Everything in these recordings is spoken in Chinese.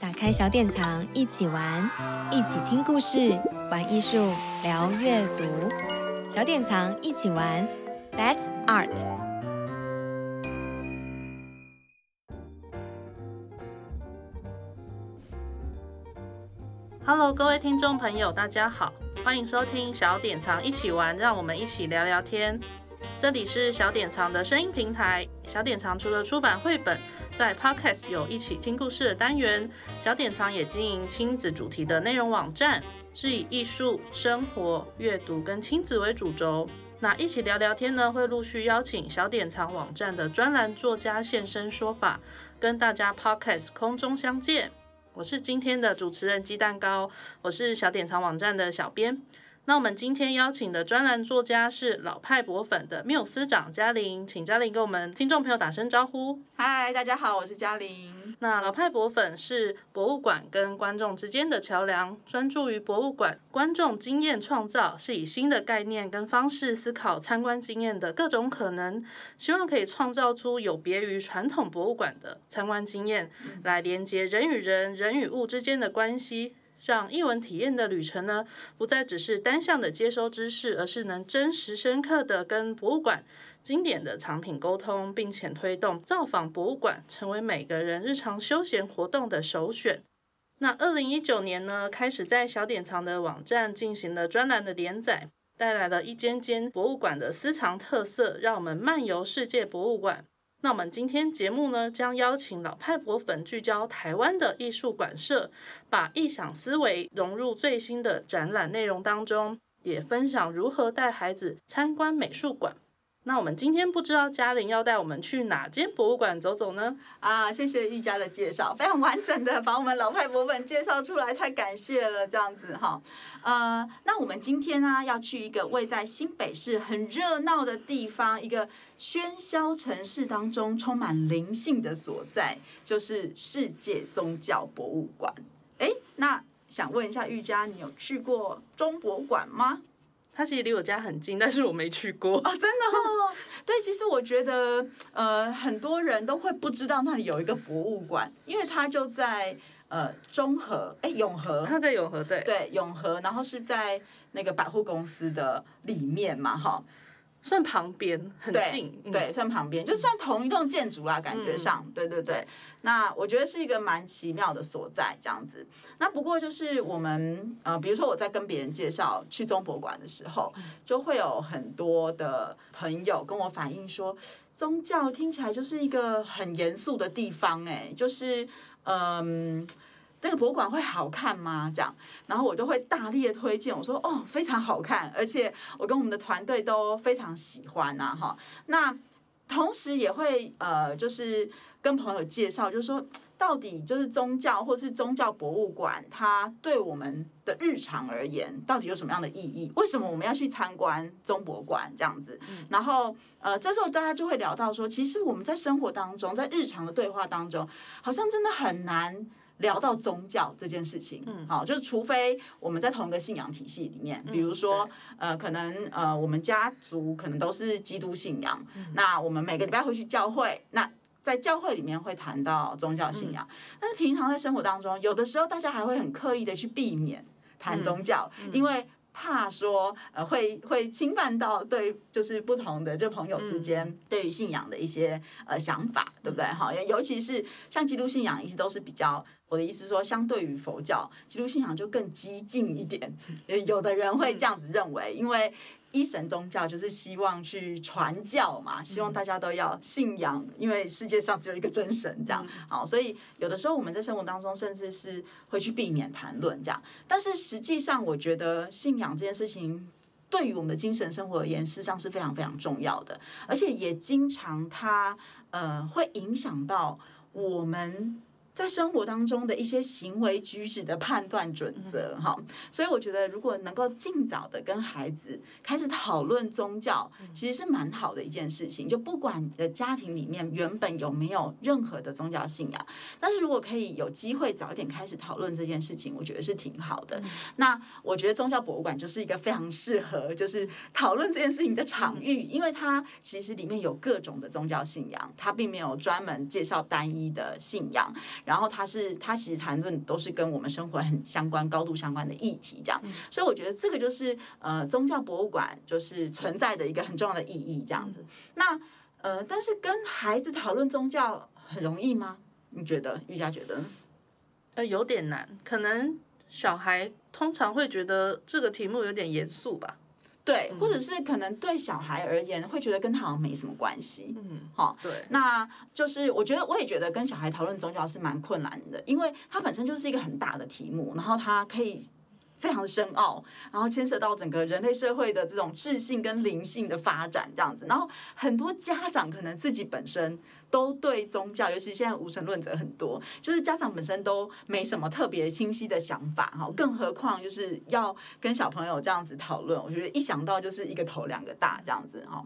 打开小典藏，一起玩，一起听故事，玩艺术，聊阅读。小典藏一起玩，That's Art。Hello，各位听众朋友，大家好，欢迎收听小典藏一起玩，让我们一起聊聊天。这里是小典藏的声音平台。小典藏除了出版绘本，在 Podcast 有一起听故事的单元。小典藏也经营亲子主题的内容网站，是以艺术、生活、阅读跟亲子为主轴。那一起聊聊天呢，会陆续邀请小典藏网站的专栏作家现身说法，跟大家 Podcast 空中相见。我是今天的主持人鸡蛋糕，我是小典藏网站的小编。那我们今天邀请的专栏作家是老派博粉的缪斯长嘉玲，请嘉玲跟我们听众朋友打声招呼。嗨，大家好，我是嘉玲。那老派博粉是博物馆跟观众之间的桥梁，专注于博物馆观众经验创造，是以新的概念跟方式思考参观经验的各种可能，希望可以创造出有别于传统博物馆的参观经验，来连接人与人、人与物之间的关系。让译文体验的旅程呢，不再只是单向的接收知识，而是能真实深刻的跟博物馆经典的藏品沟通，并且推动造访博物馆成为每个人日常休闲活动的首选。那二零一九年呢，开始在小典藏的网站进行了专栏的连载，带来了一间间博物馆的私藏特色，让我们漫游世界博物馆。那我们今天节目呢，将邀请老派博粉聚焦台湾的艺术馆舍，把异想思维融入最新的展览内容当中，也分享如何带孩子参观美术馆。那我们今天不知道嘉玲要带我们去哪间博物馆走走呢？啊，谢谢玉佳的介绍，非常完整的把我们老派博粉介绍出来，太感谢了，这样子哈。呃，那我们今天呢要去一个位在新北市很热闹的地方，一个喧嚣城市当中充满灵性的所在，就是世界宗教博物馆。哎，那想问一下玉佳，你有去过中博馆吗？它其实离我家很近，但是我没去过啊、哦，真的哦。对，其实我觉得，呃，很多人都会不知道那里有一个博物馆，因为它就在呃中和，哎，永和，它在永和，对，对，永和，然后是在那个百货公司的里面嘛，哈。算旁边很近，对，对，算旁边，就算同一栋建筑啦，感觉上，对对对。那我觉得是一个蛮奇妙的所在，这样子。那不过就是我们呃，比如说我在跟别人介绍去中博馆的时候，就会有很多的朋友跟我反映说，宗教听起来就是一个很严肃的地方，哎，就是嗯。那个博物馆会好看吗？这样，然后我就会大力的推荐，我说哦，非常好看，而且我跟我们的团队都非常喜欢呐，哈。那同时也会呃，就是跟朋友介绍，就是说到底就是宗教或是宗教博物馆，它对我们的日常而言，到底有什么样的意义？为什么我们要去参观中博馆这样子？然后呃，这时候大家就会聊到说，其实我们在生活当中，在日常的对话当中，好像真的很难。聊到宗教这件事情，嗯，好，就是除非我们在同一个信仰体系里面，比如说，呃，可能呃，我们家族可能都是基督信仰，那我们每个礼拜会去教会，那在教会里面会谈到宗教信仰，但是平常在生活当中，有的时候大家还会很刻意的去避免谈宗教，因为。怕说呃会会侵犯到对就是不同的就朋友之间对于信仰的一些呃想法，对不对？哈，尤其是像基督信仰一直都是比较，我的意思是说，相对于佛教，基督信仰就更激进一点。有的人会这样子认为，因为。一神宗教就是希望去传教嘛，希望大家都要信仰，因为世界上只有一个真神，这样好，所以有的时候我们在生活当中，甚至是会去避免谈论这样。但是实际上，我觉得信仰这件事情对于我们的精神生活而言，事实上是非常非常重要的，而且也经常它呃会影响到我们。在生活当中的一些行为举止的判断准则，哈，所以我觉得如果能够尽早的跟孩子开始讨论宗教，其实是蛮好的一件事情。就不管你的家庭里面原本有没有任何的宗教信仰，但是如果可以有机会早一点开始讨论这件事情，我觉得是挺好的。那我觉得宗教博物馆就是一个非常适合就是讨论这件事情的场域，因为它其实里面有各种的宗教信仰，它并没有专门介绍单一的信仰。然后它是它其实谈论都是跟我们生活很相关、高度相关的议题，这样。所以我觉得这个就是呃宗教博物馆就是存在的一个很重要的意义，这样子。那呃，但是跟孩子讨论宗教很容易吗？你觉得？瑜伽觉得？呃，有点难，可能小孩通常会觉得这个题目有点严肃吧。对，或者是可能对小孩而言，会觉得跟他好像没什么关系。嗯，好，对，那就是我觉得，我也觉得跟小孩讨论宗教是蛮困难的，因为它本身就是一个很大的题目，然后它可以非常的深奥，然后牵涉到整个人类社会的这种智性跟灵性的发展这样子，然后很多家长可能自己本身。都对宗教，尤其现在无神论者很多，就是家长本身都没什么特别清晰的想法哈，更何况就是要跟小朋友这样子讨论，我觉得一想到就是一个头两个大这样子哈。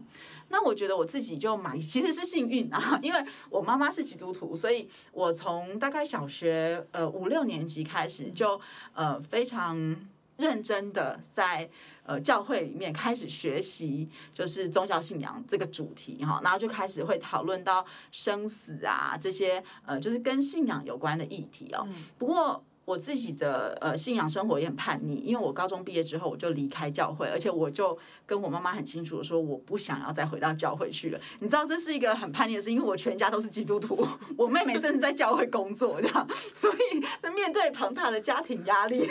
那我觉得我自己就蛮其实是幸运啊，因为我妈妈是基督徒，所以我从大概小学呃五六年级开始就呃非常认真的在。呃，教会里面开始学习就是宗教信仰这个主题哈，然后就开始会讨论到生死啊这些呃，就是跟信仰有关的议题哦。不过。我自己的呃信仰生活也很叛逆，因为我高中毕业之后我就离开教会，而且我就跟我妈妈很清楚的说，我不想要再回到教会去了。你知道这是一个很叛逆的事，因为我全家都是基督徒，我妹妹甚至在教会工作这样，所以在面对庞大的家庭压力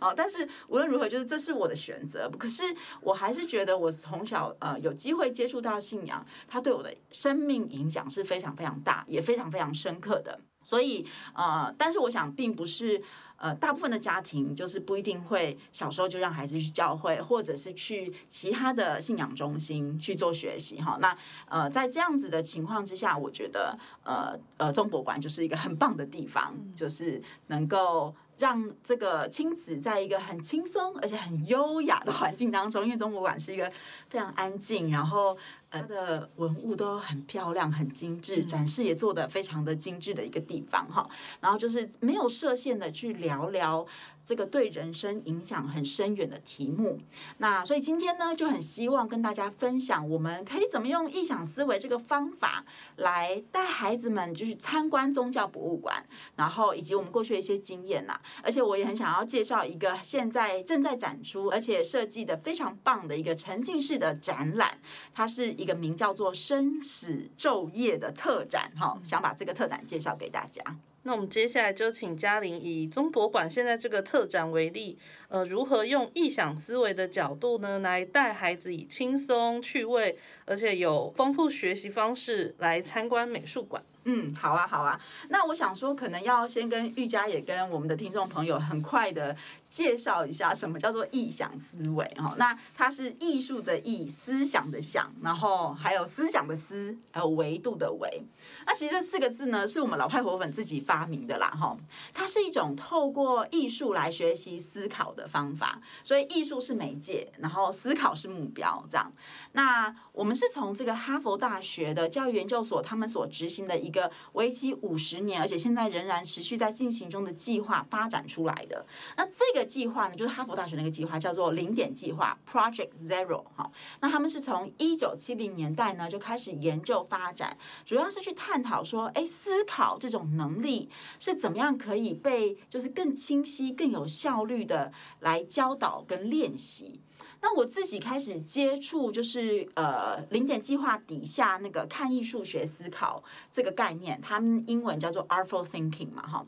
啊，但是无论如何，就是这是我的选择。可是我还是觉得我从小呃有机会接触到信仰，它对我的生命影响是非常非常大，也非常非常深刻的。所以，呃，但是我想，并不是，呃，大部分的家庭就是不一定会小时候就让孩子去教会，或者是去其他的信仰中心去做学习，哈。那，呃，在这样子的情况之下，我觉得，呃，呃，中博馆就是一个很棒的地方，就是能够让这个亲子在一个很轻松而且很优雅的环境当中，因为中博馆是一个非常安静，然后。它的文物都很漂亮，很精致，展示也做得非常的精致的一个地方哈。然后就是没有设限的去聊聊这个对人生影响很深远的题目。那所以今天呢，就很希望跟大家分享，我们可以怎么用异想思维这个方法来带孩子们，就是参观宗教博物馆，然后以及我们过去的一些经验呐。而且我也很想要介绍一个现在正在展出，而且设计的非常棒的一个沉浸式的展览，它是。一个名叫做《生死昼夜》的特展，哈，想把这个特展介绍给大家。那我们接下来就请嘉玲以中博馆现在这个特展为例，呃，如何用异想思维的角度呢，来带孩子以轻松、趣味，而且有丰富学习方式来参观美术馆。嗯，好啊，好啊。那我想说，可能要先跟玉佳也跟我们的听众朋友很快的介绍一下，什么叫做异想思维哈？那它是艺术的艺，思想的想，然后还有思想的思，还有维度的维。那其实这四个字呢，是我们老派火粉自己发明的啦哈。它是一种透过艺术来学习思考的方法，所以艺术是媒介，然后思考是目标，这样。那我们是从这个哈佛大学的教育研究所他们所执行的。一个为期五十年，而且现在仍然持续在进行中的计划发展出来的。那这个计划呢，就是哈佛大学那个计划，叫做零点计划 （Project Zero）。哈，那他们是从一九七零年代呢就开始研究发展，主要是去探讨说，哎，思考这种能力是怎么样可以被就是更清晰、更有效率的来教导跟练习。那我自己开始接触，就是呃零点计划底下那个看艺术学思考这个概念，他们英文叫做 Artful Thinking 嘛，哈。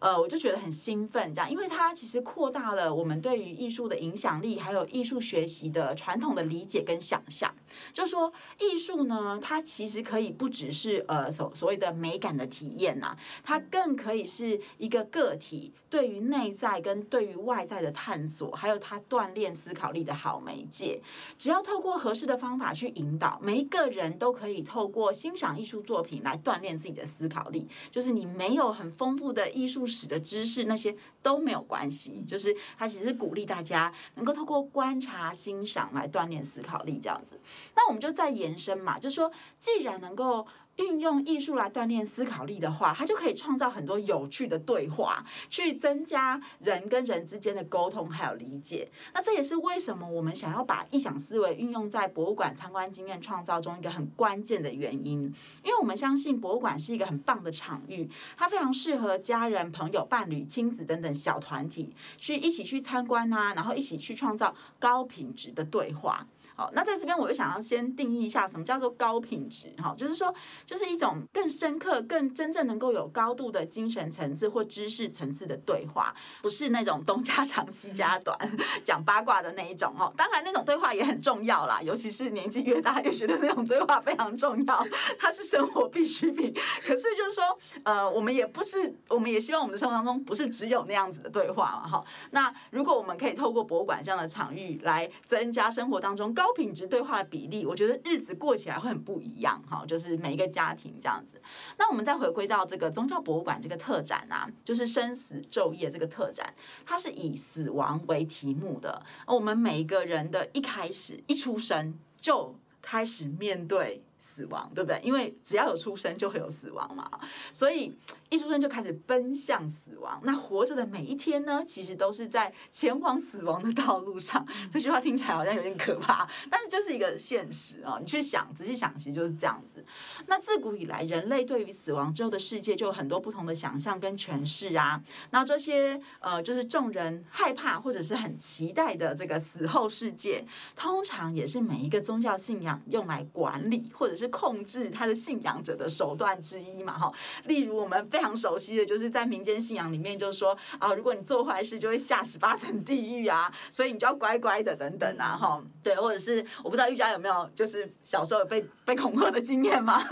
呃，我就觉得很兴奋，这样，因为它其实扩大了我们对于艺术的影响力，还有艺术学习的传统的理解跟想象。就说艺术呢，它其实可以不只是呃所所谓的美感的体验呐，它更可以是一个个体对于内在跟对于外在的探索，还有它锻炼思考力的好媒介。只要透过合适的方法去引导，每一个人都可以透过欣赏艺术作品来锻炼自己的思考力。就是你没有很丰富的艺术史的知识，那些都没有关系，就是他其实是鼓励大家能够透过观察、欣赏来锻炼思考力，这样子。那我们就再延伸嘛，就说，既然能够运用艺术来锻炼思考力的话，它就可以创造很多有趣的对话，去增加人跟人之间的沟通还有理解。那这也是为什么我们想要把异想思维运用在博物馆参观经验创造中一个很关键的原因，因为我们相信博物馆是一个很棒的场域，它非常适合家人、朋友、伴侣、亲子等等小团体去一起去参观啊，然后一起去创造高品质的对话。好，那在这边我就想要先定义一下什么叫做高品质，哈，就是说，就是一种更深刻、更真正能够有高度的精神层次或知识层次的对话，不是那种东家长西家短讲八卦的那一种哦。当然，那种对话也很重要啦，尤其是年纪越大越觉得那种对话非常重要，它是生活必需品。可是就是说，呃，我们也不是，我们也希望我们的生活当中不是只有那样子的对话嘛，哈。那如果我们可以透过博物馆这样的场域来增加生活当中高。高品质对话的比例，我觉得日子过起来会很不一样哈，就是每一个家庭这样子。那我们再回归到这个宗教博物馆这个特展啊，就是生死昼夜这个特展，它是以死亡为题目的。我们每一个人的一开始一出生就开始面对死亡，对不对？因为只要有出生就会有死亡嘛，所以。一出生就开始奔向死亡，那活着的每一天呢，其实都是在前往死亡的道路上。这句话听起来好像有点可怕，但是就是一个现实啊！你去想，仔细想，其实就是这样子。那自古以来，人类对于死亡之后的世界就有很多不同的想象跟诠释啊。那这些呃，就是众人害怕或者是很期待的这个死后世界，通常也是每一个宗教信仰用来管理或者只是控制他的信仰者的手段之一嘛。哈，例如我们非常熟悉的就是在民间信仰里面，就是说啊，如果你做坏事，就会下十八层地狱啊，所以你就要乖乖的等等啊，哈，对，或者是我不知道玉佳有没有，就是小时候有被被恐吓的经验吗？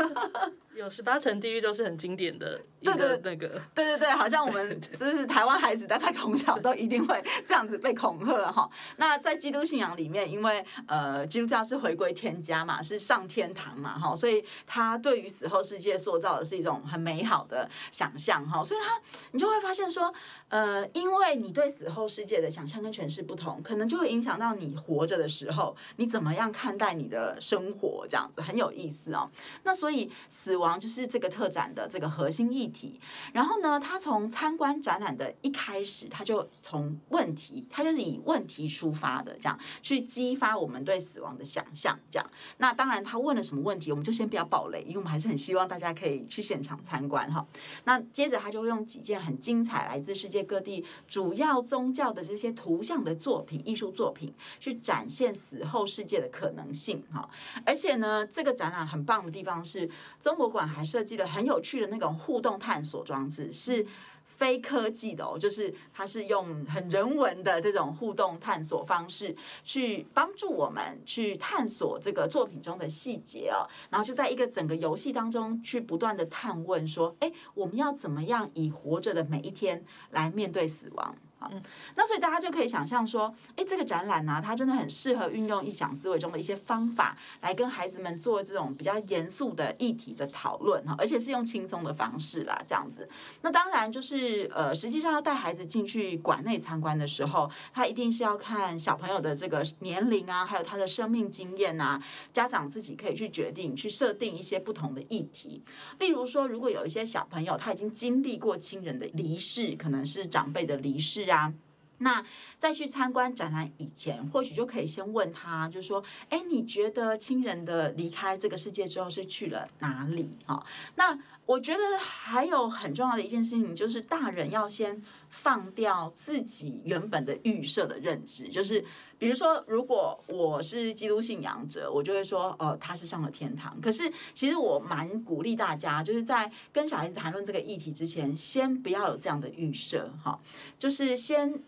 有十八层地狱都是很经典的一个那个，对对对对，好像我们就是台湾孩子，大概从小都一定会这样子被恐吓哈。那在基督信仰里面，因为呃基督教是回归天家嘛，是上天堂嘛哈，所以他对于死后世界塑造的是一种很美好的想象哈。所以他你就会发现说，呃，因为你对死后世界的想象跟诠释不同，可能就会影响到你活着的时候，你怎么样看待你的生活，这样子很有意思哦。那所以死亡。就是这个特展的这个核心议题。然后呢，他从参观展览的一开始，他就从问题，他就是以问题出发的，这样去激发我们对死亡的想象。这样，那当然他问了什么问题，我们就先不要爆雷，因为我们还是很希望大家可以去现场参观哈。那接着他就会用几件很精彩、来自世界各地主要宗教的这些图像的作品、艺术作品，去展现死后世界的可能性哈。而且呢，这个展览很棒的地方是中国。馆还设计了很有趣的那种互动探索装置，是非科技的哦，就是它是用很人文的这种互动探索方式，去帮助我们去探索这个作品中的细节哦，然后就在一个整个游戏当中去不断的探问说，哎，我们要怎么样以活着的每一天来面对死亡？嗯，那所以大家就可以想象说，哎，这个展览呢、它真的很适合运用异想思维中的一些方法，来跟孩子们做这种比较严肃的议题的讨论哈，而且是用轻松的方式啦，这样子。那当然就是呃，实际上要带孩子进去馆内参观的时候，他一定是要看小朋友的这个年龄啊，还有他的生命经验啊，家长自己可以去决定去设定一些不同的议题。例如说，如果有一些小朋友他已经经历过亲人的离世，可能是长辈的离世。啊，那在去参观展览以前，或许就可以先问他，就是说，哎，你觉得亲人的离开这个世界之后是去了哪里？哈，那我觉得还有很重要的一件事情，就是大人要先放掉自己原本的预设的认知，就是比如说，如果我是基督信仰者，我就会说，哦，他是上了天堂。可是其实我蛮鼓励大家，就是在跟小孩子谈论这个议题之前，先不要有这样的预设，哈，就是先。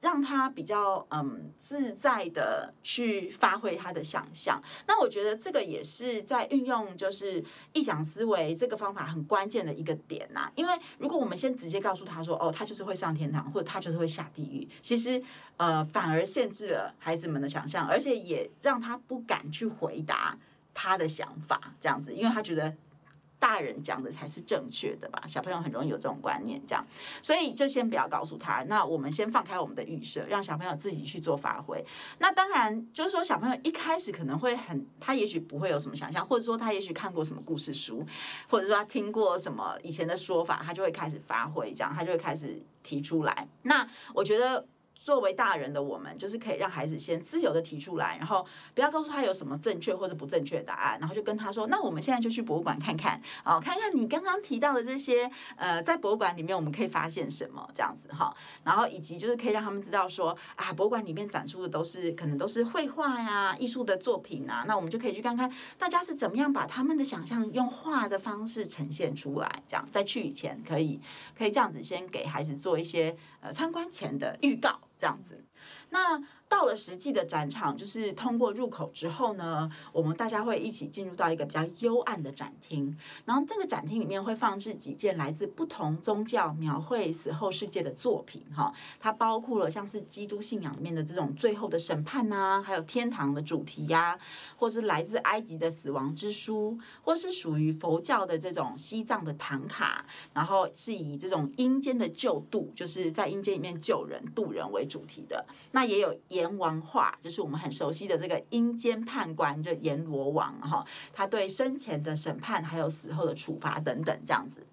让他比较嗯自在的去发挥他的想象，那我觉得这个也是在运用就是臆想思维这个方法很关键的一个点呐。因为如果我们先直接告诉他说，哦，他就是会上天堂，或者他就是会下地狱，其实呃反而限制了孩子们的想象，而且也让他不敢去回答他的想法，这样子，因为他觉得。大人讲的才是正确的吧？小朋友很容易有这种观念，这样，所以就先不要告诉他。那我们先放开我们的预设，让小朋友自己去做发挥。那当然就是说，小朋友一开始可能会很，他也许不会有什么想象，或者说他也许看过什么故事书，或者说他听过什么以前的说法，他就会开始发挥，这样他就会开始提出来。那我觉得。作为大人的我们，就是可以让孩子先自由的提出来，然后不要告诉他有什么正确或者不正确答案，然后就跟他说：“那我们现在就去博物馆看看，哦，看看你刚刚提到的这些，呃，在博物馆里面我们可以发现什么这样子哈。然后以及就是可以让他们知道说啊，博物馆里面展出的都是可能都是绘画呀、艺术的作品啊，那我们就可以去看看大家是怎么样把他们的想象用画的方式呈现出来。这样在去以前可以可以这样子先给孩子做一些呃参观前的预告。”这样子，那。到了实际的展场，就是通过入口之后呢，我们大家会一起进入到一个比较幽暗的展厅。然后这个展厅里面会放置几件来自不同宗教描绘死后世界的作品，哈，它包括了像是基督信仰里面的这种最后的审判呐、啊，还有天堂的主题呀、或是来自埃及的死亡之书，或是属于佛教的这种西藏的唐卡，然后是以这种阴间的救度，就是在阴间里面救人渡人为主题的。那也有。阎王画就是我们很熟悉的这个阴间判官，就阎罗王哈，他对生前的审判还有死后的处罚等等这样子。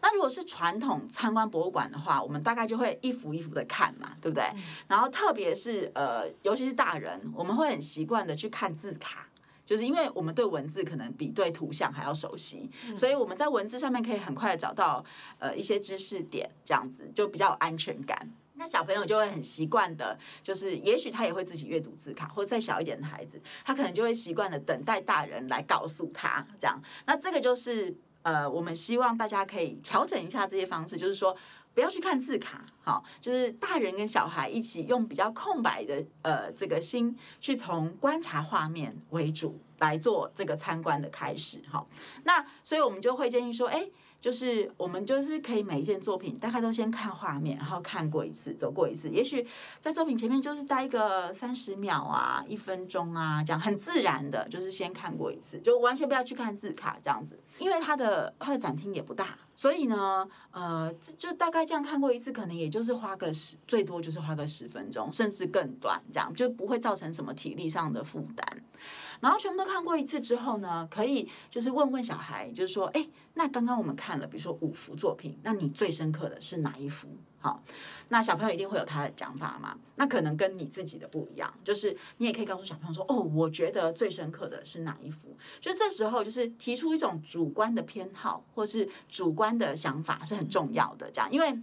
那如果是传统参观博物馆的话，我们大概就会一幅一幅的看嘛，对不对？然后特别是呃，尤其是大人，我们会很习惯的去看字卡，就是因为我们对文字可能比对图像还要熟悉，所以我们在文字上面可以很快的找到呃一些知识点，这样子就比较有安全感。那小朋友就会很习惯的，就是也许他也会自己阅读字卡，或者再小一点的孩子，他可能就会习惯的等待大人来告诉他这样。那这个就是呃，我们希望大家可以调整一下这些方式，就是说不要去看字卡，好，就是大人跟小孩一起用比较空白的呃这个心，去从观察画面为主来做这个参观的开始，好。那所以我们就会建议说，哎。就是我们就是可以每一件作品大概都先看画面，然后看过一次，走过一次。也许在作品前面就是待个三十秒啊，一分钟啊，这样很自然的，就是先看过一次，就完全不要去看字卡这样子。因为它的它的展厅也不大，所以呢，呃，就大概这样看过一次，可能也就是花个十，最多就是花个十分钟，甚至更短，这样就不会造成什么体力上的负担。然后全部都看过一次之后呢，可以就是问问小孩，就是说，哎，那刚刚我们看了，比如说五幅作品，那你最深刻的是哪一幅？好，那小朋友一定会有他的讲法嘛？那可能跟你自己的不一样，就是你也可以告诉小朋友说，哦，我觉得最深刻的是哪一幅？就这时候就是提出一种主观的偏好或是主观的想法是很重要的，这样，因为。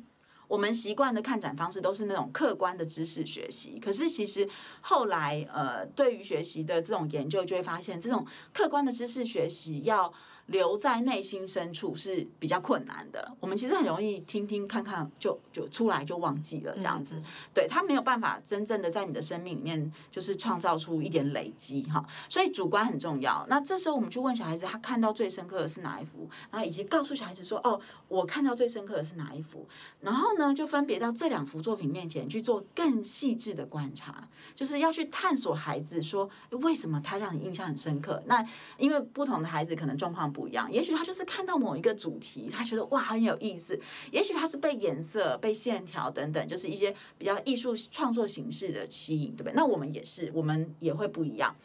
我们习惯的看展方式都是那种客观的知识学习，可是其实后来呃，对于学习的这种研究就会发现，这种客观的知识学习要。留在内心深处是比较困难的。我们其实很容易听听看看就就出来就忘记了这样子，对，他没有办法真正的在你的生命里面就是创造出一点累积哈。所以主观很重要。那这时候我们去问小孩子，他看到最深刻的是哪一幅？然后以及告诉小孩子说，哦，我看到最深刻的是哪一幅？然后呢，就分别到这两幅作品面前去做更细致的观察，就是要去探索孩子说为什么他让你印象很深刻？那因为不同的孩子可能状况。不一样，也许他就是看到某一个主题，他觉得哇很有意思。也许他是被颜色、被线条等等，就是一些比较艺术创作形式的吸引，对不对？那我们也是，我们也会不一样。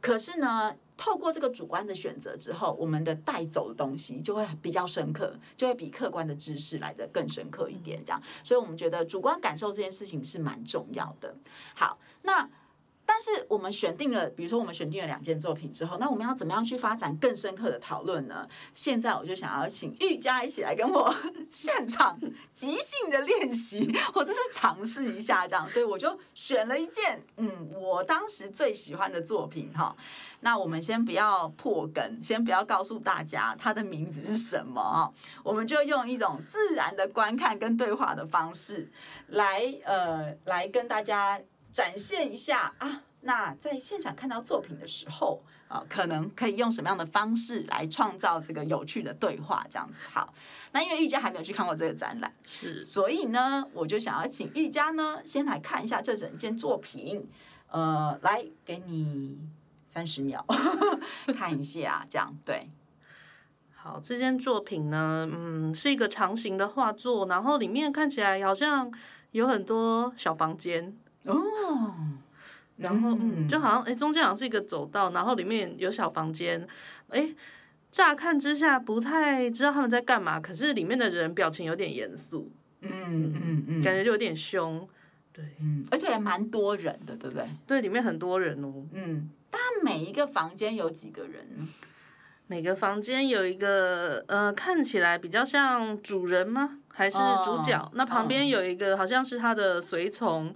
可是呢，透过这个主观的选择之后，我们的带走的东西就会比较深刻，就会比客观的知识来得更深刻一点。这样，所以我们觉得主观感受这件事情是蛮重要的。好，那。但是我们选定了，比如说我们选定了两件作品之后，那我们要怎么样去发展更深刻的讨论呢？现在我就想要请玉佳一起来跟我现场即兴的练习，或者是尝试一下这样。所以我就选了一件，嗯，我当时最喜欢的作品哈。那我们先不要破梗，先不要告诉大家它的名字是什么，我们就用一种自然的观看跟对话的方式来，呃，来跟大家。展现一下啊，那在现场看到作品的时候啊，可能可以用什么样的方式来创造这个有趣的对话？这样子好。那因为玉佳还没有去看过这个展览，是，所以呢，我就想要请玉佳呢先来看一下这整件作品。呃，来给你三十秒 看一下，这样对。好，这件作品呢，嗯，是一个长形的画作，然后里面看起来好像有很多小房间哦，然后嗯，就好像哎，中间好像是一个走道，然后里面有小房间，哎，乍看之下不太知道他们在干嘛，可是里面的人表情有点严肃，嗯嗯嗯，感觉就有点凶，对，嗯，而且也蛮多人的，对不对？对，里面很多人哦，嗯，但每一个房间有几个人？每个房间有一个呃，看起来比较像主人吗？还是主角？Oh, 那旁边有一个好像是他的随从，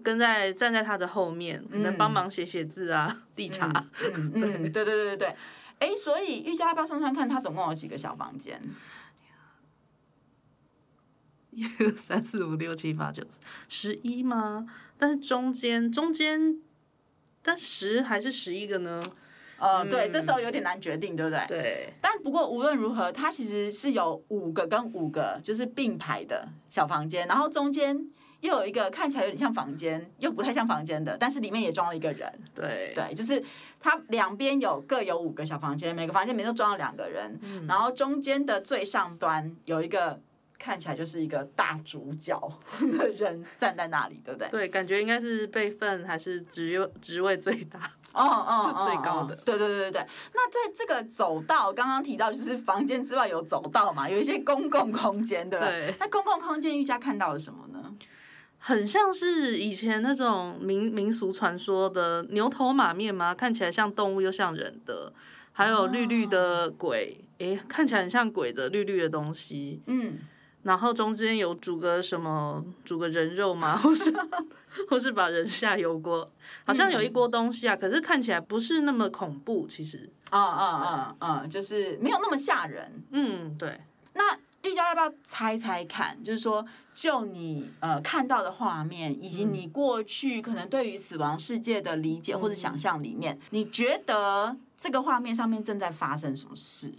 跟在站在他的后面，可能帮忙写写字啊、递茶。嗯 嗯，对对对对对。哎，所以玉佳要不要算算看，他总共有几个小房间？一 二三四五六七八九十一吗？但是中间中间，但十还是十一个呢？呃，对，这时候有点难决定，对不对？对。但不过无论如何，它其实是有五个跟五个就是并排的小房间，然后中间又有一个看起来有点像房间，又不太像房间的，但是里面也装了一个人。对对，就是它两边有各有五个小房间，每个房间里面都装了两个人，嗯、然后中间的最上端有一个看起来就是一个大主角的人站在那里，对不对？对，感觉应该是辈分还是职职位最大。哦哦哦，最高的，对对对对对。那在这个走道，刚刚提到就是房间之外有走道嘛，有一些公共空间，对不？对。那公共空间，玉佳看到了什么呢？很像是以前那种民民俗传说的牛头马面吗？看起来像动物又像人的，还有绿绿的鬼，哎、哦，看起来很像鬼的绿绿的东西。嗯。然后中间有煮个什么，煮个人肉吗？或是 或是把人下油锅？好像有一锅东西啊，可是看起来不是那么恐怖，其实。啊啊啊啊！就是没有那么吓人。嗯，对。那玉娇要不要猜猜看？就是说，就你呃看到的画面，以及你过去可能对于死亡世界的理解或者想象里面，你觉得这个画面上面正在发生什么事？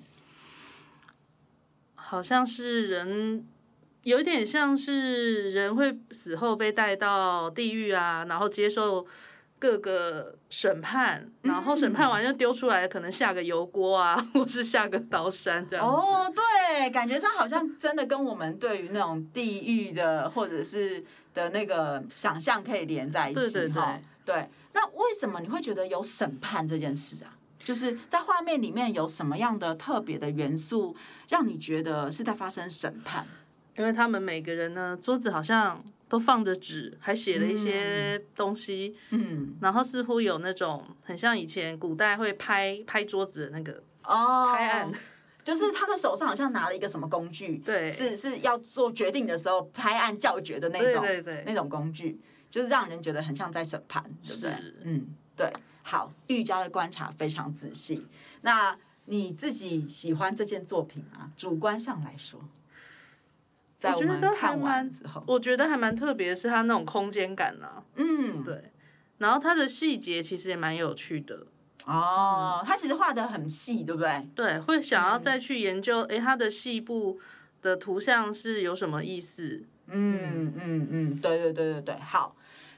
好像是人。有一点像是人会死后被带到地狱啊，然后接受各个审判，然后审判完就丢出来，可能下个油锅啊，或是下个刀山这样。哦，对，感觉上好像真的跟我们对于那种地狱的或者是的那个想象可以连在一起。对对对。对，那为什么你会觉得有审判这件事啊？就是在画面里面有什么样的特别的元素，让你觉得是在发生审判？因为他们每个人呢，桌子好像都放着纸，还写了一些东西，嗯，然后似乎有那种很像以前古代会拍拍桌子的那个哦，拍案，就是他的手上好像拿了一个什么工具，对，是是要做决定的时候拍案叫绝的那种，对对对，那种工具，就是让人觉得很像在审判，对不对？嗯，对。好，玉佳的观察非常仔细。那你自己喜欢这件作品吗？主观上来说。我觉得还蛮，我觉得还蛮特别，是它那种空间感啊。嗯，对。然后它的细节其实也蛮有趣的。哦，它其实画的很细，对不对？对，会想要再去研究，哎，它的细部的图像是有什么意思？嗯嗯嗯，对对对对对。好，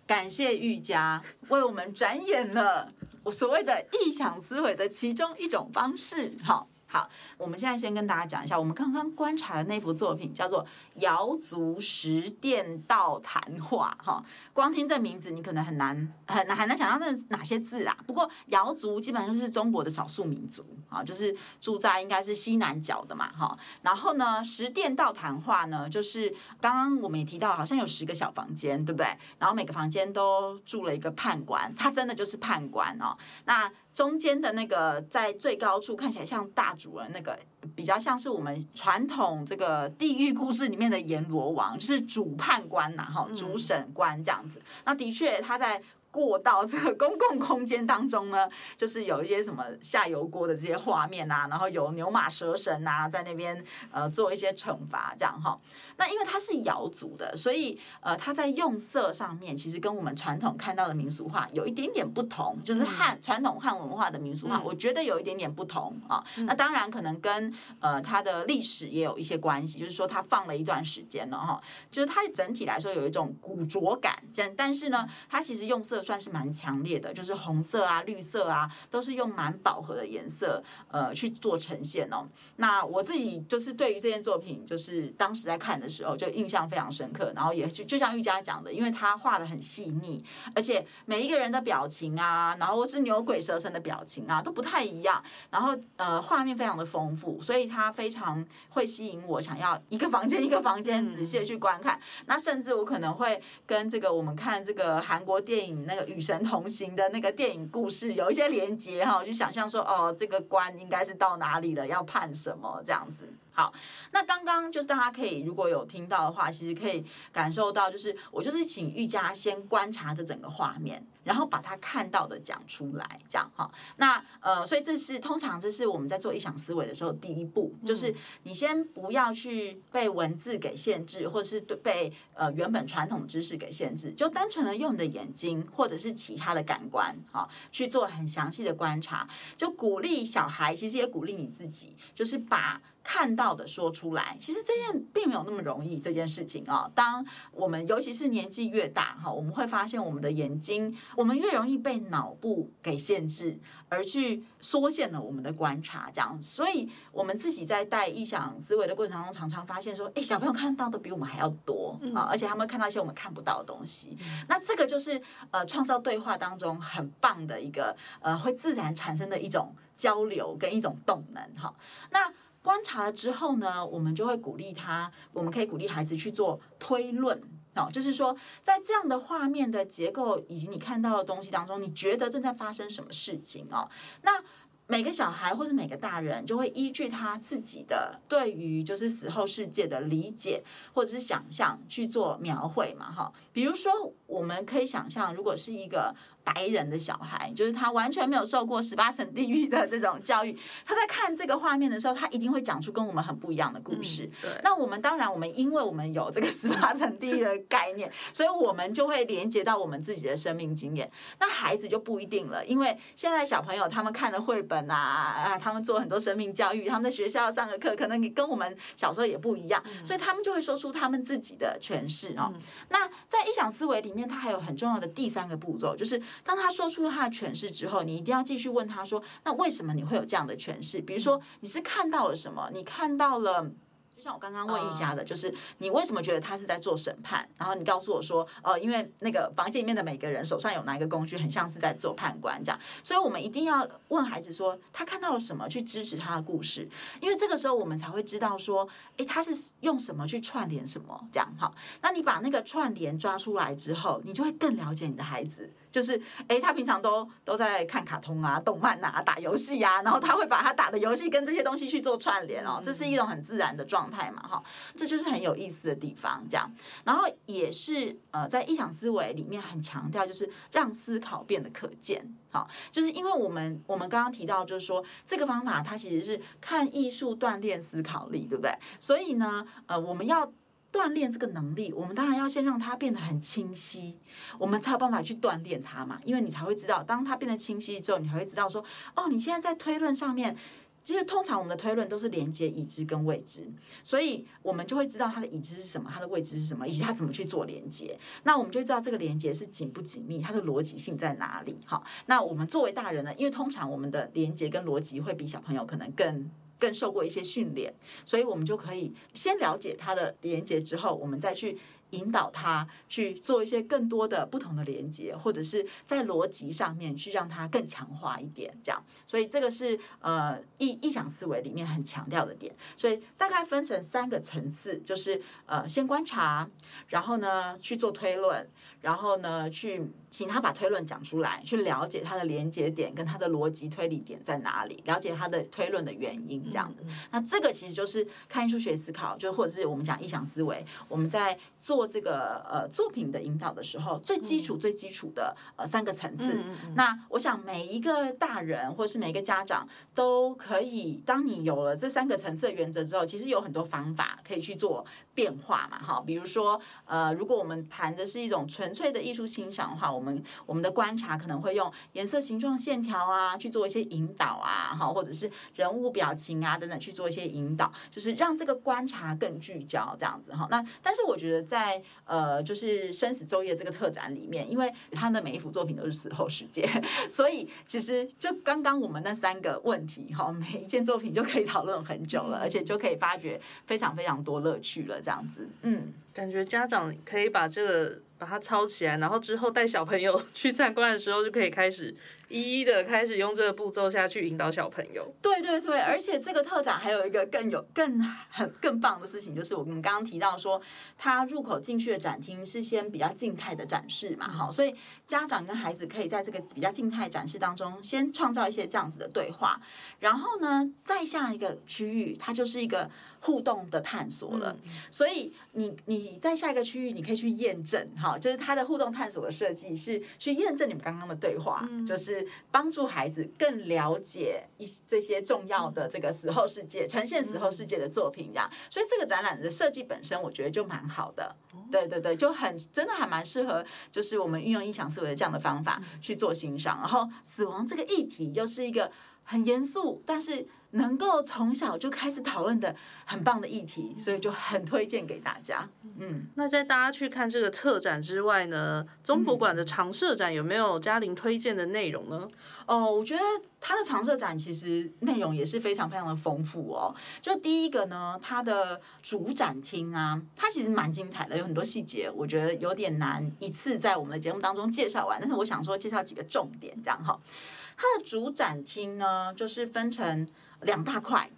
感谢玉佳为我们展演了我所谓的臆想思维的其中一种方式。好。好，我们现在先跟大家讲一下，我们刚刚观察的那幅作品叫做《瑶族十殿道谈话》哈。光听这名字，你可能很难很难很难想象那哪些字啦。不过瑶族基本上是中国的少数民族啊，就是住在应该是西南角的嘛哈。然后呢，十殿道谈话呢，就是刚刚我们也提到，好像有十个小房间，对不对？然后每个房间都住了一个判官，他真的就是判官哦。那中间的那个在最高处看起来像大主人，那个比较像是我们传统这个地狱故事里面的阎罗王，就是主判官呐，哈，主审官这样子。那的确他在。过道这个公共空间当中呢，就是有一些什么下油锅的这些画面啊，然后有牛马蛇神啊在那边呃做一些惩罚这样哈。那因为它是瑶族的，所以呃它在用色上面其实跟我们传统看到的民俗画有一点点不同，就是汉传统汉文化的民俗画，我觉得有一点点不同啊。那当然可能跟呃它的历史也有一些关系，就是说它放了一段时间了哈，就是它整体来说有一种古拙感，但但是呢，它其实用色。算是蛮强烈的，就是红色啊、绿色啊，都是用蛮饱和的颜色呃去做呈现哦。那我自己就是对于这件作品，就是当时在看的时候就印象非常深刻，然后也就就像玉佳讲的，因为他画的很细腻，而且每一个人的表情啊，然后是牛鬼蛇神的表情啊，都不太一样，然后呃画面非常的丰富，所以他非常会吸引我，想要一个房间一个房间仔细的去观看。那甚至我可能会跟这个我们看这个韩国电影那个《与神同行》的那个电影故事有一些连接哈，我就想象说哦，这个关应该是到哪里了，要判什么这样子。好，那刚刚就是大家可以如果有听到的话，其实可以感受到，就是我就是请玉佳先观察这整个画面，然后把他看到的讲出来，这样哈。那呃，所以这是通常这是我们在做异想思维的时候第一步，就是你先不要去被文字给限制，或者是被呃原本传统知识给限制，就单纯的用你的眼睛或者是其他的感官哈去做很详细的观察，就鼓励小孩，其实也鼓励你自己，就是把。看到的说出来，其实这件并没有那么容易。这件事情哦，当我们尤其是年纪越大哈，我们会发现我们的眼睛，我们越容易被脑部给限制，而去缩限了我们的观察。这样，所以我们自己在带异想思维的过程当中，常常发现说，哎，小朋友看到的比我们还要多啊，而且他们看到一些我们看不到的东西。那这个就是呃，创造对话当中很棒的一个呃，会自然产生的一种交流跟一种动能哈。那观察了之后呢，我们就会鼓励他，我们可以鼓励孩子去做推论哦，就是说，在这样的画面的结构以及你看到的东西当中，你觉得正在发生什么事情哦？那每个小孩或是每个大人就会依据他自己的对于就是死后世界的理解或者是想象去做描绘嘛，哈。比如说，我们可以想象，如果是一个。白人的小孩，就是他完全没有受过十八层地狱的这种教育，他在看这个画面的时候，他一定会讲出跟我们很不一样的故事。嗯、对，那我们当然，我们因为我们有这个 十八层地狱的概念，所以我们就会连接到我们自己的生命经验。那孩子就不一定了，因为现在小朋友他们看的绘本啊啊，他们做很多生命教育，他们在学校上的课，可能跟我们小时候也不一样，嗯、所以他们就会说出他们自己的诠释哦。嗯、那在异想思维里面，它还有很重要的第三个步骤，就是。当他说出他的诠释之后，你一定要继续问他说：“那为什么你会有这样的诠释？比如说，你是看到了什么？你看到了。”就像我刚刚问玉佳的，就是你为什么觉得他是在做审判？然后你告诉我说，呃，因为那个房间里面的每个人手上有拿一个工具，很像是在做判官这样。所以我们一定要问孩子说，他看到了什么去支持他的故事？因为这个时候我们才会知道说，诶，他是用什么去串联什么这样哈。那你把那个串联抓出来之后，你就会更了解你的孩子。就是，诶，他平常都都在看卡通啊、动漫啊、打游戏啊，然后他会把他打的游戏跟这些东西去做串联哦，这是一种很自然的状态嘛，哈，这就是很有意思的地方，这样。然后也是呃，在异想思维里面很强调，就是让思考变得可见，好，就是因为我们我们刚刚提到，就是说这个方法它其实是看艺术锻炼思考力，对不对？所以呢，呃，我们要。锻炼这个能力，我们当然要先让它变得很清晰，我们才有办法去锻炼它嘛。因为你才会知道，当它变得清晰之后，你才会知道说，哦，你现在在推论上面，其实通常我们的推论都是连接已知跟未知，所以我们就会知道它的已知是什么，它的未知是什么，以及它怎么去做连接。那我们就知道这个连接是紧不紧密，它的逻辑性在哪里。好，那我们作为大人呢，因为通常我们的连接跟逻辑会比小朋友可能更。更受过一些训练，所以我们就可以先了解它的连接之后，我们再去引导他去做一些更多的不同的连接，或者是在逻辑上面去让它更强化一点，这样。所以这个是呃异异想思维里面很强调的点。所以大概分成三个层次，就是呃先观察，然后呢去做推论，然后呢去。请他把推论讲出来，去了解他的连接点跟他的逻辑推理点在哪里，了解他的推论的原因，这样子。那这个其实就是看艺术学思考，就或者是我们讲异想思维，我们在做这个呃作品的引导的时候，最基础最基础的呃三个层次。那我想每一个大人或是每一个家长都可以，当你有了这三个层次的原则之后，其实有很多方法可以去做变化嘛，哈。比如说呃，如果我们谈的是一种纯粹的艺术欣赏的话，我们我们的观察可能会用颜色、形状、线条啊去做一些引导啊，哈，或者是人物表情啊等等去做一些引导，就是让这个观察更聚焦这样子哈。那但是我觉得在呃，就是生死昼夜这个特展里面，因为他的每一幅作品都是死后世界，所以其实就刚刚我们那三个问题哈，每一件作品就可以讨论很久了，而且就可以发掘非常非常多乐趣了，这样子，嗯，感觉家长可以把这个。把它抄起来，然后之后带小朋友 去参观的时候，就可以开始一一的开始用这个步骤下去引导小朋友。对对对，而且这个特展还有一个更有更很更棒的事情，就是我们刚刚提到说，它入口进去的展厅是先比较静态的展示嘛，哈，所以家长跟孩子可以在这个比较静态展示当中，先创造一些这样子的对话，然后呢，再下一个区域，它就是一个。互动的探索了，所以你你在下一个区域，你可以去验证哈，就是它的互动探索的设计是去验证你们刚刚的对话，就是帮助孩子更了解一这些重要的这个死后世界，呈现死后世界的作品这样。所以这个展览的设计本身，我觉得就蛮好的，对对对，就很真的还蛮适合，就是我们运用音响思维的这样的方法去做欣赏。然后死亡这个议题又是一个很严肃，但是。能够从小就开始讨论的很棒的议题，所以就很推荐给大家。嗯，那在大家去看这个特展之外呢，中博馆的常设展有没有嘉玲推荐的内容呢？哦，我觉得它的常设展其实内容也是非常非常的丰富哦。就第一个呢，它的主展厅啊，它其实蛮精彩的，有很多细节，我觉得有点难一次在我们的节目当中介绍完。但是我想说，介绍几个重点，这样哈。它的主展厅呢，就是分成。两大块，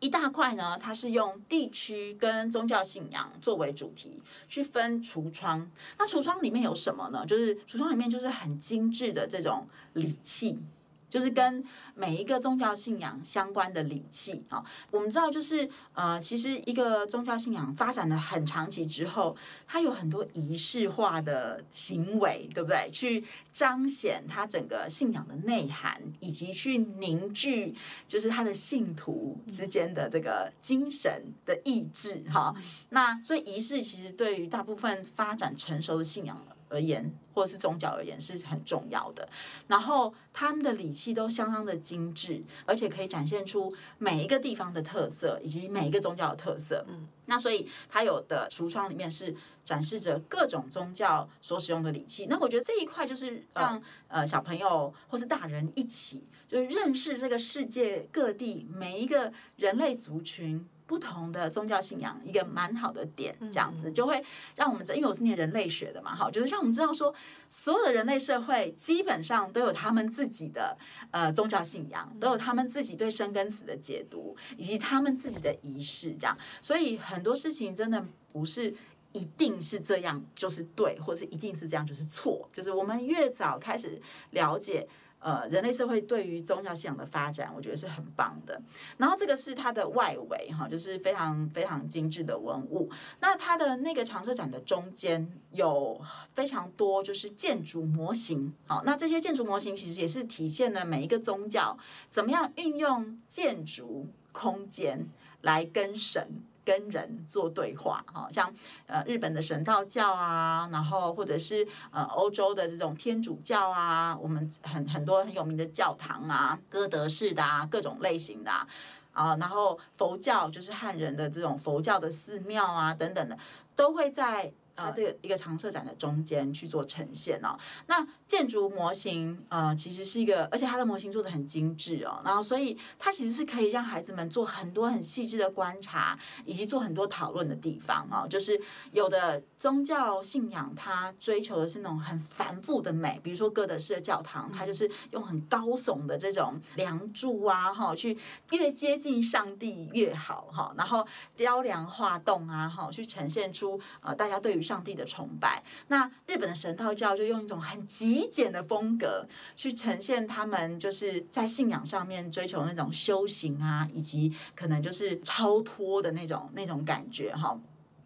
一大块呢，它是用地区跟宗教信仰作为主题去分橱窗。那橱窗里面有什么呢？就是橱窗里面就是很精致的这种礼器。就是跟每一个宗教信仰相关的礼器啊，我们知道，就是呃，其实一个宗教信仰发展的很长期之后，它有很多仪式化的行为，对不对？去彰显它整个信仰的内涵，以及去凝聚就是它的信徒之间的这个精神的意志哈。那所以仪式其实对于大部分发展成熟的信仰而言，或者是宗教而言是很重要的。然后他们的礼器都相当的精致，而且可以展现出每一个地方的特色以及每一个宗教的特色。嗯，那所以它有的橱窗里面是展示着各种宗教所使用的礼器。那我觉得这一块就是让呃小朋友或是大人一起，就是认识这个世界各地每一个人类族群。不同的宗教信仰，一个蛮好的点，这样子就会让我们，因为我是念人类学的嘛，哈，就是让我们知道说，所有的人类社会基本上都有他们自己的呃宗教信仰，都有他们自己对生跟死的解读，以及他们自己的仪式，这样，所以很多事情真的不是一定是这样就是对，或是一定是这样就是错，就是我们越早开始了解。呃，人类社会对于宗教信仰的发展，我觉得是很棒的。然后这个是它的外围哈，就是非常非常精致的文物。那它的那个常设展的中间有非常多就是建筑模型。好，那这些建筑模型其实也是体现了每一个宗教怎么样运用建筑空间来跟神。跟人做对话，哈，像呃日本的神道教啊，然后或者是呃欧洲的这种天主教啊，我们很很多很有名的教堂啊，哥德式的啊，各种类型的啊，啊，然后佛教就是汉人的这种佛教的寺庙啊等等的，都会在。它这个一个常设展的中间去做呈现哦，那建筑模型呃其实是一个，而且它的模型做的很精致哦，然后所以它其实是可以让孩子们做很多很细致的观察，以及做很多讨论的地方哦。就是有的宗教信仰它追求的是那种很繁复的美，比如说哥德式的教堂，它就是用很高耸的这种梁柱啊哈，去越接近上帝越好哈，然后雕梁画栋啊哈，去呈现出呃大家对于上帝的崇拜，那日本的神道教就用一种很极简的风格去呈现他们就是在信仰上面追求那种修行啊，以及可能就是超脱的那种那种感觉哈。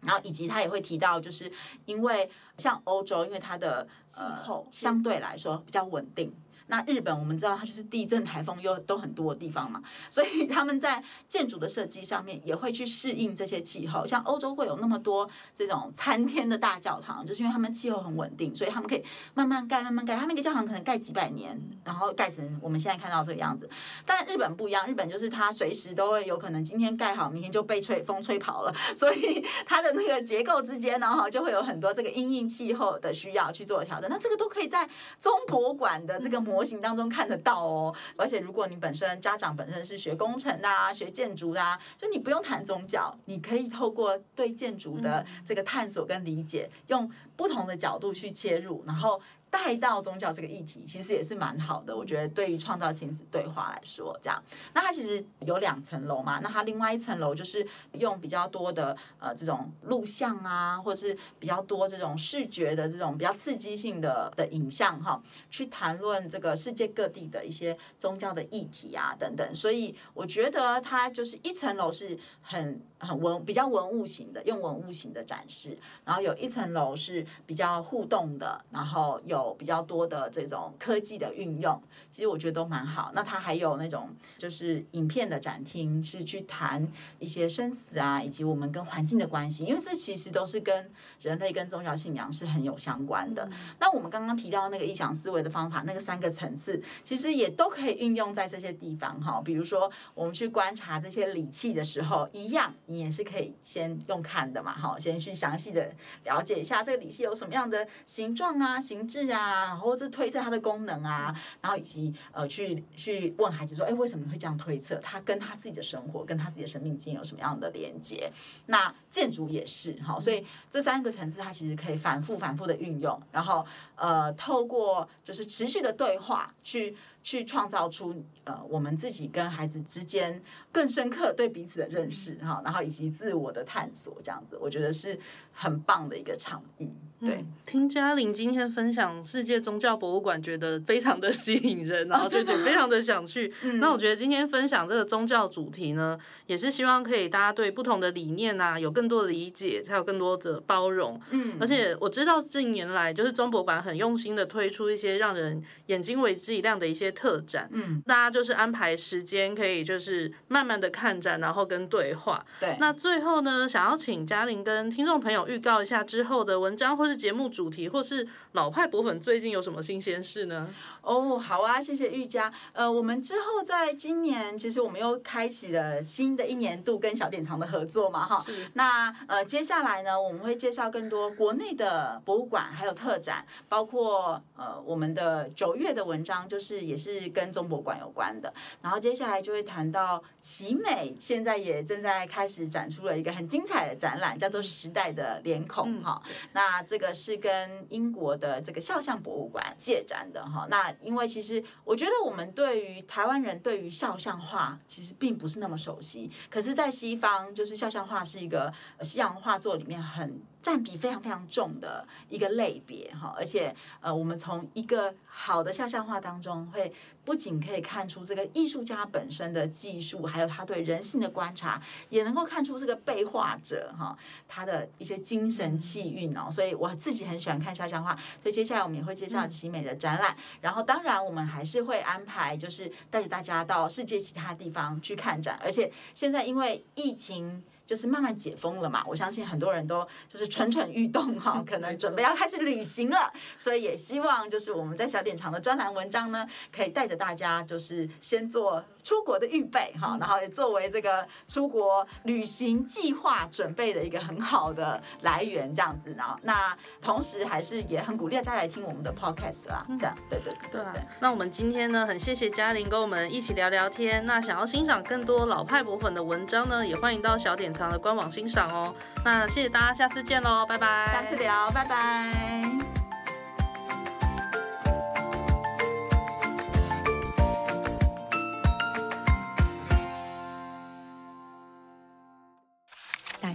然后以及他也会提到，就是因为像欧洲，因为它的气候相对来说比较稳定。那日本我们知道它就是地震、台风又都很多的地方嘛，所以 他们在建筑的设计上面也会去适应这些气候。像欧洲会有那么多这种参天的大教堂，就是因为他们气候很稳定，所以他们可以慢慢盖、慢慢盖。他们一个教堂可能盖几百年，然后盖成我们现在看到这个样子。但日本不一样，日本就是它随时都会有可能今天盖好，明天就被吹风吹跑了，所以 它的那个结构之间呢，哈，就会有很多这个因应气候的需要去做调整。那这个都可以在中博馆的这个模型当中看得到哦。而且如果你本身家长本身是学工程的啊，学建筑的啊，就你不用谈宗教，你可以透过对建筑的这个探索跟理解，用不同的角度去切入，然后。带到宗教这个议题，其实也是蛮好的。我觉得对于创造亲子对话来说，这样，那它其实有两层楼嘛。那它另外一层楼就是用比较多的呃这种录像啊，或者是比较多这种视觉的这种比较刺激性的的影像哈，去谈论这个世界各地的一些宗教的议题啊等等。所以我觉得它就是一层楼是很很文比较文物型的，用文物型的展示，然后有一层楼是比较互动的，然后有。有比较多的这种科技的运用，其实我觉得都蛮好。那它还有那种就是影片的展厅，是去谈一些生死啊，以及我们跟环境的关系，因为这其实都是跟人类跟宗教信仰是很有相关的。那我们刚刚提到那个意想思维的方法，那个三个层次，其实也都可以运用在这些地方哈。比如说我们去观察这些礼器的时候，一样你也是可以先用看的嘛，哈，先去详细的了解一下这个礼器有什么样的形状啊、形制啊。啊，然后是推测它的功能啊，然后以及呃，去去问孩子说，哎，为什么会这样推测？他跟他自己的生活，跟他自己的生命经验有什么样的连接？那建筑也是哈，所以这三个层次，它其实可以反复反复的运用，然后呃，透过就是持续的对话去。去创造出呃我们自己跟孩子之间更深刻对彼此的认识哈，然后以及自我的探索这样子，我觉得是很棒的一个场域。对，嗯、听嘉玲今天分享世界宗教博物馆，觉得非常的吸引人，然后就觉得非常的想去。哦、那我觉得今天分享这个宗教主题呢，也是希望可以大家对不同的理念啊有更多的理解，才有更多的包容。嗯，而且我知道近年来就是中博馆很用心的推出一些让人眼睛为之一亮的一些。特展，嗯，大家就是安排时间，可以就是慢慢的看展，然后跟对话。对，那最后呢，想要请嘉玲跟听众朋友预告一下之后的文章，或是节目主题，或是老派博粉最近有什么新鲜事呢？哦，好啊，谢谢玉佳。呃，我们之后在今年，其实我们又开启了新的一年度跟小典藏的合作嘛，哈。那呃，接下来呢，我们会介绍更多国内的博物馆还有特展，包括呃我们的九月的文章，就是也是。是跟中博馆有关的，然后接下来就会谈到奇美，现在也正在开始展出了一个很精彩的展览，叫做《时代的脸孔》哈。那这个是跟英国的这个肖像博物馆借展的哈。那因为其实我觉得我们对于台湾人对于肖像画其实并不是那么熟悉，可是，在西方就是肖像画是一个西洋画作里面很。占比非常非常重的一个类别哈，而且呃，我们从一个好的肖像画当中，会不仅可以看出这个艺术家本身的技术，还有他对人性的观察，也能够看出这个被画者哈他的一些精神气韵哦。所以我自己很喜欢看肖像画，所以接下来我们也会介绍奇美的展览，嗯、然后当然我们还是会安排，就是带着大家到世界其他地方去看展，而且现在因为疫情。就是慢慢解封了嘛，我相信很多人都就是蠢蠢欲动哈，可能准备要开始旅行了，所以也希望就是我们在小点长的专栏文章呢，可以带着大家就是先做出国的预备哈，然后也作为这个出国旅行计划准备的一个很好的来源这样子呢。那同时还是也很鼓励大家来听我们的 podcast 啦，这样对对对对，对。那我们今天呢，很谢谢嘉玲跟我们一起聊聊天。那想要欣赏更多老派博粉的文章呢，也欢迎到小典藏的官网欣赏哦。那谢谢大家，下次见喽，拜拜。下次聊，拜拜。